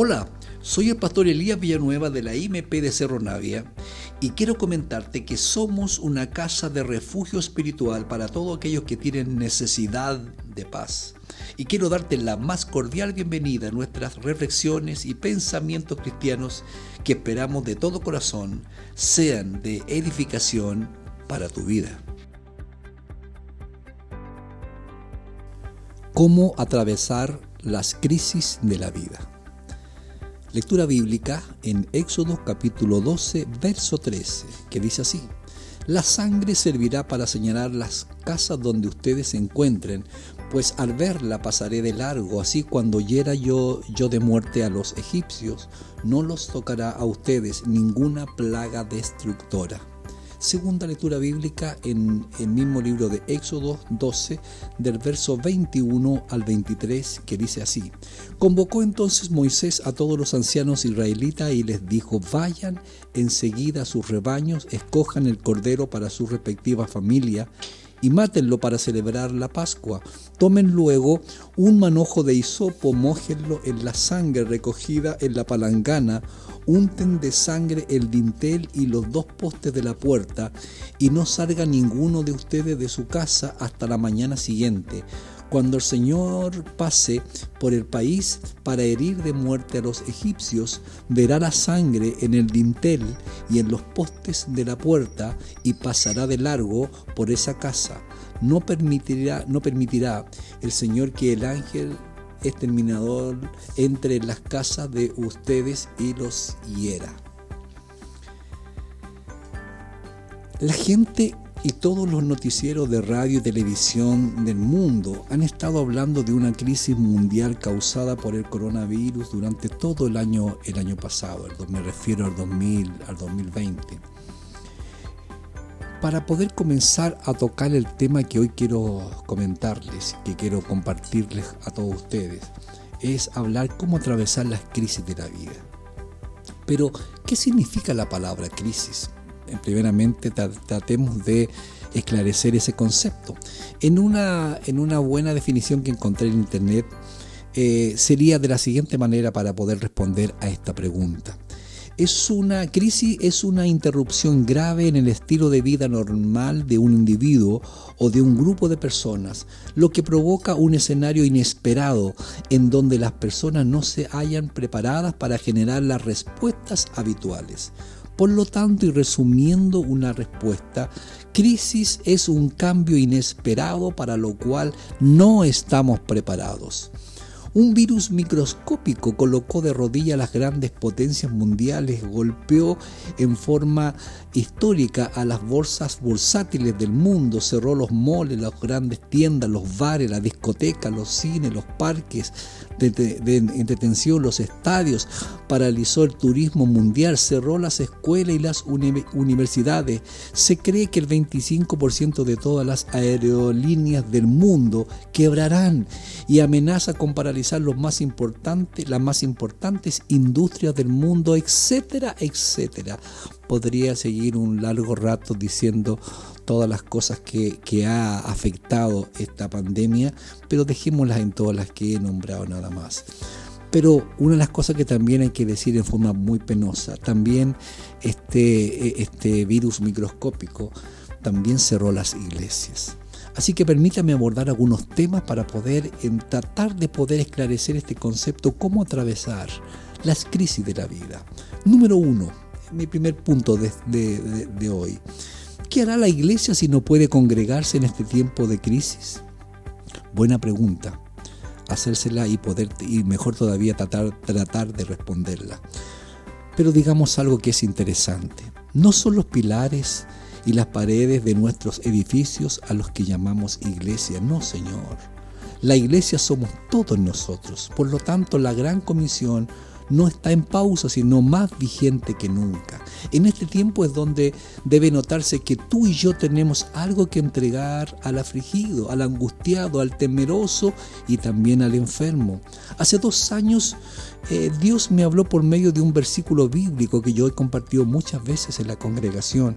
Hola, soy el pastor Elías Villanueva de la IMP de Cerro Navia y quiero comentarte que somos una casa de refugio espiritual para todos aquellos que tienen necesidad de paz. Y quiero darte la más cordial bienvenida a nuestras reflexiones y pensamientos cristianos que esperamos de todo corazón sean de edificación para tu vida. ¿Cómo atravesar las crisis de la vida? Lectura bíblica en Éxodo capítulo 12, verso 13, que dice así. La sangre servirá para señalar las casas donde ustedes se encuentren, pues al verla pasaré de largo, así cuando hiera yo, yo de muerte a los egipcios, no los tocará a ustedes ninguna plaga destructora. Segunda lectura bíblica en el mismo libro de Éxodo 12, del verso 21 al 23, que dice así. Convocó entonces Moisés a todos los ancianos israelitas y les dijo, vayan enseguida a sus rebaños, escojan el cordero para su respectiva familia y mátenlo para celebrar la Pascua. Tomen luego un manojo de hisopo, mójenlo en la sangre recogida en la palangana, unten de sangre el dintel y los dos postes de la puerta, y no salga ninguno de ustedes de su casa hasta la mañana siguiente cuando el Señor pase por el país para herir de muerte a los egipcios, verá la sangre en el dintel y en los postes de la puerta y pasará de largo por esa casa. No permitirá, no permitirá el Señor que el ángel exterminador entre en las casas de ustedes y los hiera. La gente y todos los noticieros de radio y televisión del mundo han estado hablando de una crisis mundial causada por el coronavirus durante todo el año, el año pasado, me refiero al 2000, al 2020. Para poder comenzar a tocar el tema que hoy quiero comentarles, que quiero compartirles a todos ustedes, es hablar cómo atravesar las crisis de la vida. Pero, ¿qué significa la palabra crisis? Primeramente tratemos de esclarecer ese concepto. En una, en una buena definición que encontré en internet, eh, sería de la siguiente manera para poder responder a esta pregunta. Es una crisis, es una interrupción grave en el estilo de vida normal de un individuo o de un grupo de personas, lo que provoca un escenario inesperado en donde las personas no se hayan preparadas para generar las respuestas habituales. Por lo tanto, y resumiendo una respuesta, crisis es un cambio inesperado para lo cual no estamos preparados. Un virus microscópico colocó de rodillas a las grandes potencias mundiales, golpeó en forma histórica a las bolsas bursátiles del mundo, cerró los moles, las grandes tiendas, los bares, las discotecas, los cines, los parques de, de los estadios, paralizó el turismo mundial, cerró las escuelas y las universidades. Se cree que el 25% de todas las aerolíneas del mundo quebrarán y amenaza con paralizar los más importantes, las más importantes industrias del mundo, etcétera, etcétera. Podría seguir un largo rato diciendo todas las cosas que, que ha afectado esta pandemia, pero dejémoslas en todas las que he nombrado nada más. Pero una de las cosas que también hay que decir en forma muy penosa, también este, este virus microscópico también cerró las iglesias. Así que permítame abordar algunos temas para poder en tratar de poder esclarecer este concepto, cómo atravesar las crisis de la vida. Número uno, mi primer punto de, de hoy. ¿Qué hará la iglesia si no puede congregarse en este tiempo de crisis? Buena pregunta. Hacérsela y poder, y mejor todavía tratar, tratar de responderla. Pero digamos algo que es interesante. No son los pilares y las paredes de nuestros edificios a los que llamamos iglesia. No, Señor. La iglesia somos todos nosotros. Por lo tanto, la gran comisión no está en pausa, sino más vigente que nunca. En este tiempo es donde debe notarse que tú y yo tenemos algo que entregar al afligido, al angustiado, al temeroso y también al enfermo. Hace dos años eh, Dios me habló por medio de un versículo bíblico que yo he compartido muchas veces en la congregación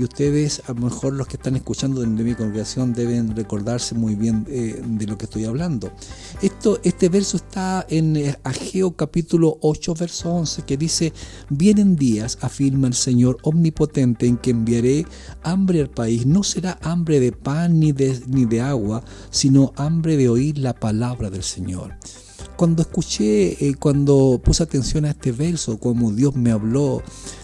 y ustedes, a lo mejor los que están escuchando de, mi congregación, deben recordarse muy bien eh, de lo que estoy hablando. Esto, este verso está en eh, Ageo capítulo 8, verso 11, que dice, vienen días, afirma el Señor omnipotente, en que enviaré hambre al país. No será hambre de pan ni de, ni de agua, sino hambre de oír la palabra del Señor cuando escuché, eh, cuando puse atención a este verso, como Dios me habló,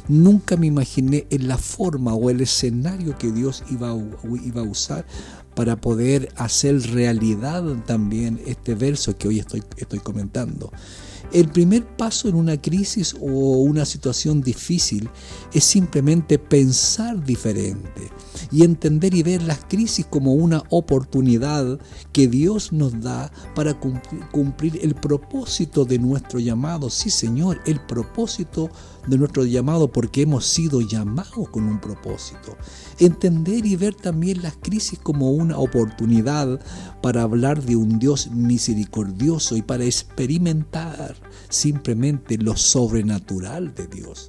nunca me imaginé en la forma o el escenario que Dios iba a, iba a usar para poder hacer realidad también este verso que hoy estoy, estoy comentando. El primer paso en una crisis o una situación difícil es simplemente pensar diferente y entender y ver las crisis como una oportunidad que Dios nos da para cumplir el propósito de nuestro llamado. Sí, Señor, el propósito de nuestro llamado porque hemos sido llamados con un propósito. Entender y ver también las crisis como una oportunidad para hablar de un Dios misericordioso y para experimentar simplemente lo sobrenatural de Dios.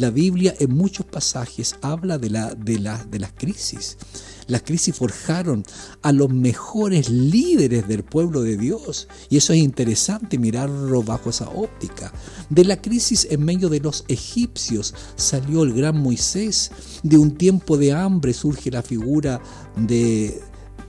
La Biblia en muchos pasajes habla de, la, de, de las crisis. Las crisis forjaron a los mejores líderes del pueblo de Dios. Y eso es interesante mirarlo bajo esa óptica. De la crisis en medio de los egipcios salió el gran Moisés. De un tiempo de hambre surge la figura de,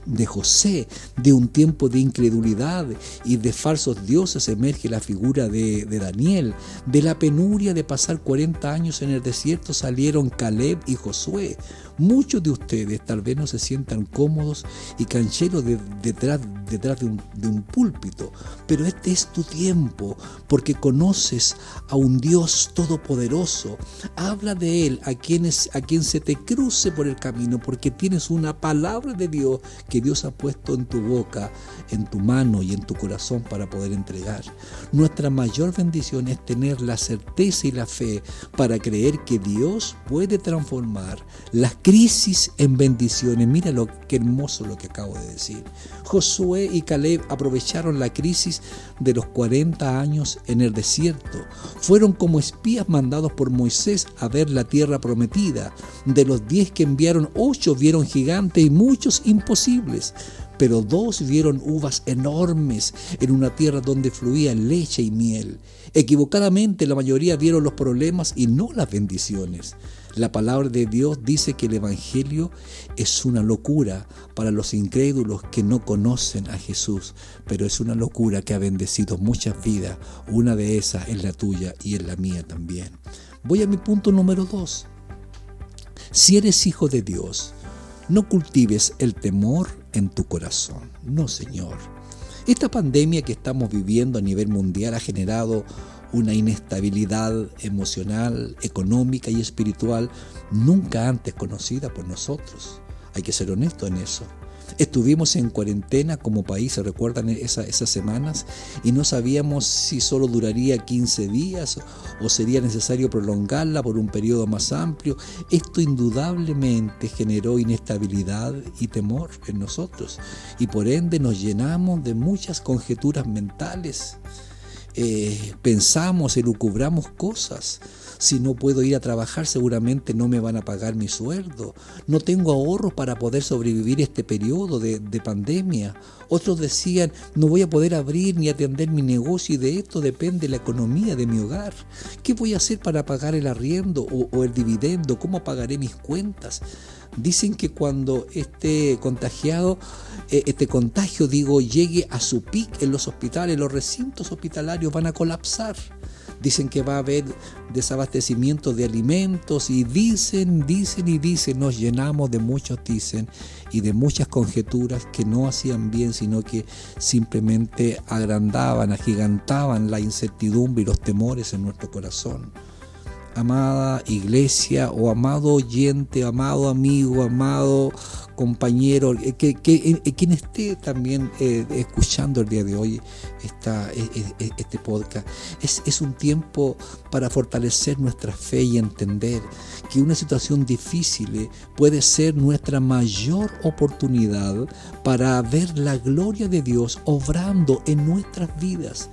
de José, de un tiempo de incredulidad y de falsos dioses emerge la figura de, de, Daniel. De la penuria de pasar 40 años en el desierto salieron Caleb y Josué. Muchos de ustedes tal vez no se sientan cómodos y cancheros detrás, detrás de, un, de un púlpito, pero este es tu tiempo porque conoces a un Dios todopoderoso. Habla de Él a, quienes, a quien se te cruce por el camino porque tienes una palabra de Dios que Dios ha puesto en tu boca, en tu mano y en tu corazón para poder entregar. Nuestra mayor bendición es tener la certeza y la fe para creer que Dios puede transformar las crisis en bendiciones. Mira lo que hermoso lo que acabo de decir. Josué y Caleb aprovecharon la crisis de los 40 años en el desierto. Fueron como espías mandados por Moisés a ver la tierra prometida. De los 10 que enviaron, 8 vieron gigantes y muchos imposibles pero dos vieron uvas enormes en una tierra donde fluía leche y miel. Equivocadamente la mayoría vieron los problemas y no las bendiciones. La palabra de Dios dice que el Evangelio es una locura para los incrédulos que no conocen a Jesús, pero es una locura que ha bendecido muchas vidas. Una de esas es la tuya y es la mía también. Voy a mi punto número dos. Si eres hijo de Dios, no cultives el temor en tu corazón. No, Señor. Esta pandemia que estamos viviendo a nivel mundial ha generado una inestabilidad emocional, económica y espiritual nunca antes conocida por nosotros. Hay que ser honesto en eso. Estuvimos en cuarentena como país, ¿se recuerdan esas semanas? Y no sabíamos si solo duraría 15 días o sería necesario prolongarla por un periodo más amplio. Esto indudablemente generó inestabilidad y temor en nosotros y por ende nos llenamos de muchas conjeturas mentales eh, pensamos, elucubramos cosas. Si no puedo ir a trabajar, seguramente no me van a pagar mi sueldo. No tengo ahorros para poder sobrevivir este periodo de, pandemia. Otros decían, no voy a poder abrir ni atender mi negocio y de esto depende la economía de mi hogar. ¿Qué voy a hacer para pagar el arriendo o, o el dividendo? ¿Cómo pagaré mis cuentas? Dicen que cuando esté contagiado, eh, este contagio, digo, llegue a su pic en los hospitales, los recintos hospitalarios van a colapsar. Dicen que va a haber desabastecimiento de alimentos y dicen, dicen y dicen, nos llenamos de muchos dicen y de muchas conjeturas que no hacían bien, sino que simplemente agrandaban, agigantaban la incertidumbre y los temores en nuestro corazón amada iglesia o amado oyente, amado amigo, amado compañero, eh, que, que, eh, quien esté también eh, escuchando el día de hoy esta, este podcast, es, es un tiempo para fortalecer nuestra fe y entender que una situación difícil puede ser nuestra mayor oportunidad para ver la gloria de Dios obrando en nuestras vidas.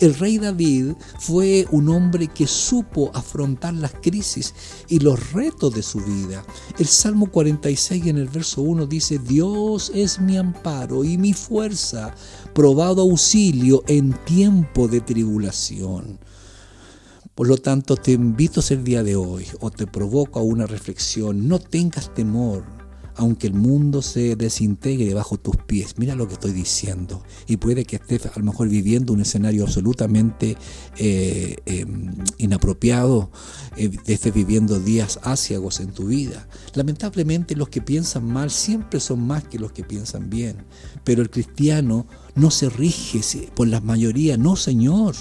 El rey David fue un hombre que supo afrontar las crisis y los retos de su vida. El Salmo 46 en el verso 1 dice, Dios es mi amparo y mi fuerza, probado auxilio en tiempo de tribulación. Por lo tanto, te invito el día de hoy o te provoco a una reflexión. No tengas temor aunque el mundo se desintegre bajo tus pies. Mira lo que estoy diciendo. Y puede que estés a lo mejor viviendo un escenario absolutamente eh, em, inapropiado, eh, estés viviendo días áciagos en tu vida. Lamentablemente los que piensan mal siempre son más que los que piensan bien. Pero el cristiano no se rige por la mayoría, no Señor.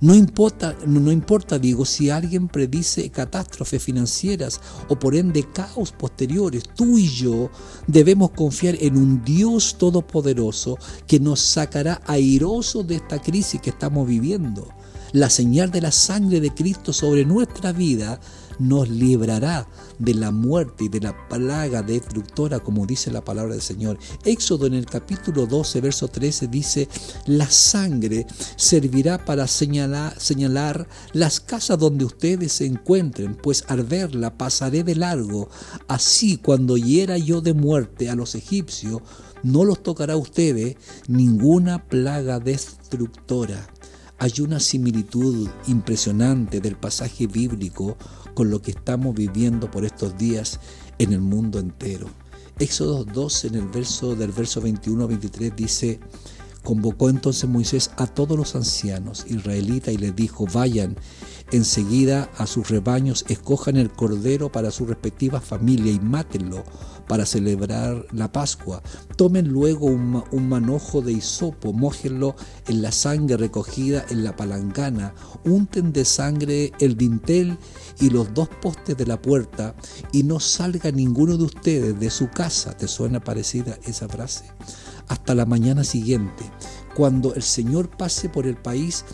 No importa, no importa, digo, si alguien predice catástrofes financieras o por ende caos posteriores, tú y yo debemos confiar en un Dios todopoderoso que nos sacará airosos de esta crisis que estamos viviendo. La señal de la sangre de Cristo sobre nuestra vida nos librará de la muerte y de la plaga destructora, como dice la palabra del Señor. Éxodo en el capítulo 12, verso 13 dice, la sangre servirá para señalar, las casas donde ustedes se encuentren, pues al verla pasaré de largo. Así cuando hiera yo de muerte a los egipcios, no los tocará a ustedes ninguna plaga destructora. Hay una similitud impresionante del pasaje bíblico con lo que estamos viviendo por estos días en el mundo entero. Éxodo 2 en el verso del verso 21 a 23 dice, convocó entonces Moisés a todos los ancianos israelitas y les dijo, vayan enseguida a sus rebaños, escojan el cordero para su respectiva familia y mátenlo para celebrar la Pascua. Tomen luego un, manojo de hisopo, mójenlo en la sangre recogida en la palangana, unten de sangre el dintel y los dos postes de la puerta, y no salga ninguno de ustedes de su casa. ¿Te suena parecida esa frase? Hasta la mañana siguiente, cuando el Señor pase por el país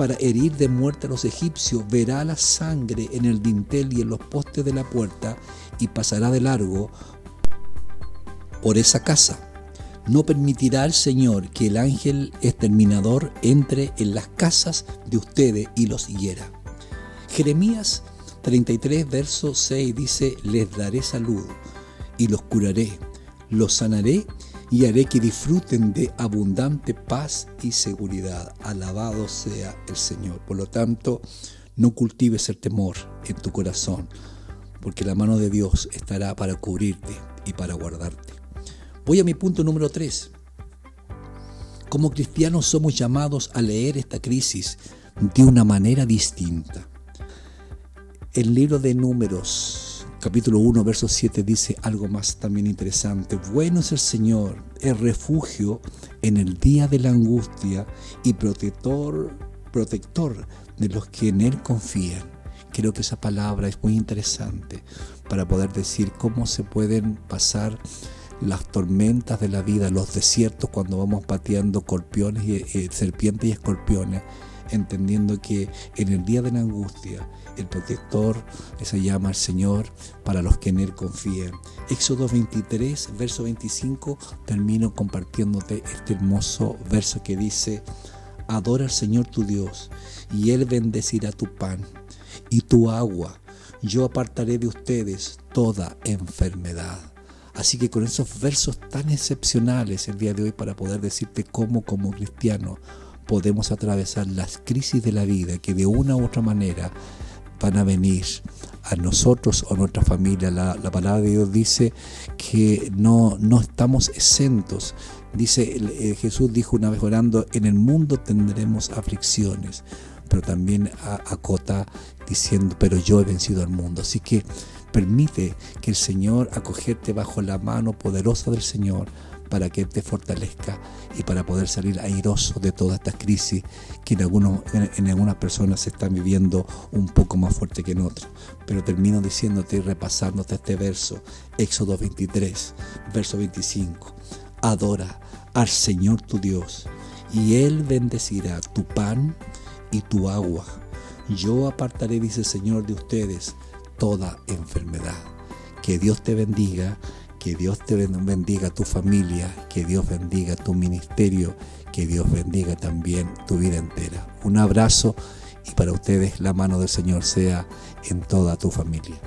para herir de muerte a los egipcios, verá la sangre en el dintel y en los postes de la puerta, y pasará de largo por esa casa. No permitirá el Señor que el ángel exterminador entre en las casas de ustedes y los hiera. Jeremías 33, verso 6 dice, les daré salud y los curaré, los sanaré y haré que disfruten de abundante paz y seguridad. Alabado sea el Señor. Por lo tanto, no cultives el temor en tu corazón, porque la mano de Dios estará para cubrirte y para guardarte. Voy a mi punto número 3. Como cristianos somos llamados a leer esta crisis de una manera distinta. El libro de números, capítulo 1, verso 7, dice algo más también interesante. Bueno es el Señor, el refugio en el día de la angustia y protector, protector de los que en Él confían. Creo que esa palabra es muy interesante para poder decir cómo se pueden pasar las tormentas de la vida, los desiertos cuando vamos pateando y, eh, serpientes y escorpiones, entendiendo que en el día de la angustia el protector se llama el Señor para los que en Él confían. Éxodo 23, verso 25, termino compartiéndote este hermoso verso que dice, adora al Señor tu Dios y Él bendecirá tu pan y tu agua. Yo apartaré de ustedes toda enfermedad. Así que con esos versos tan excepcionales el día de hoy para poder decirte cómo como cristiano podemos atravesar las crisis de la vida que de una u otra manera van a venir a nosotros o a nuestra familia. La, palabra de Dios dice que no, no estamos exentos. Dice eh, Jesús dijo una vez orando, en el mundo tendremos aflicciones, pero también acota diciendo, pero yo he vencido al mundo. Así que permite que el Señor acogerte bajo la mano poderosa del Señor para que te fortalezca y para poder salir airoso de toda esta crisis que en, en, algunas personas se están viviendo un poco más fuerte que en otras. Pero termino diciéndote y repasándote este verso, Éxodo 23, verso 25. Adora al Señor tu Dios y Él bendecirá tu pan y tu agua. Yo apartaré, dice el Señor, de ustedes toda enfermedad. Que Dios te bendiga Que Dios te bendiga tu familia, que Dios bendiga tu ministerio, que Dios bendiga también tu vida entera. Un abrazo y para ustedes la mano del Señor sea en toda tu familia.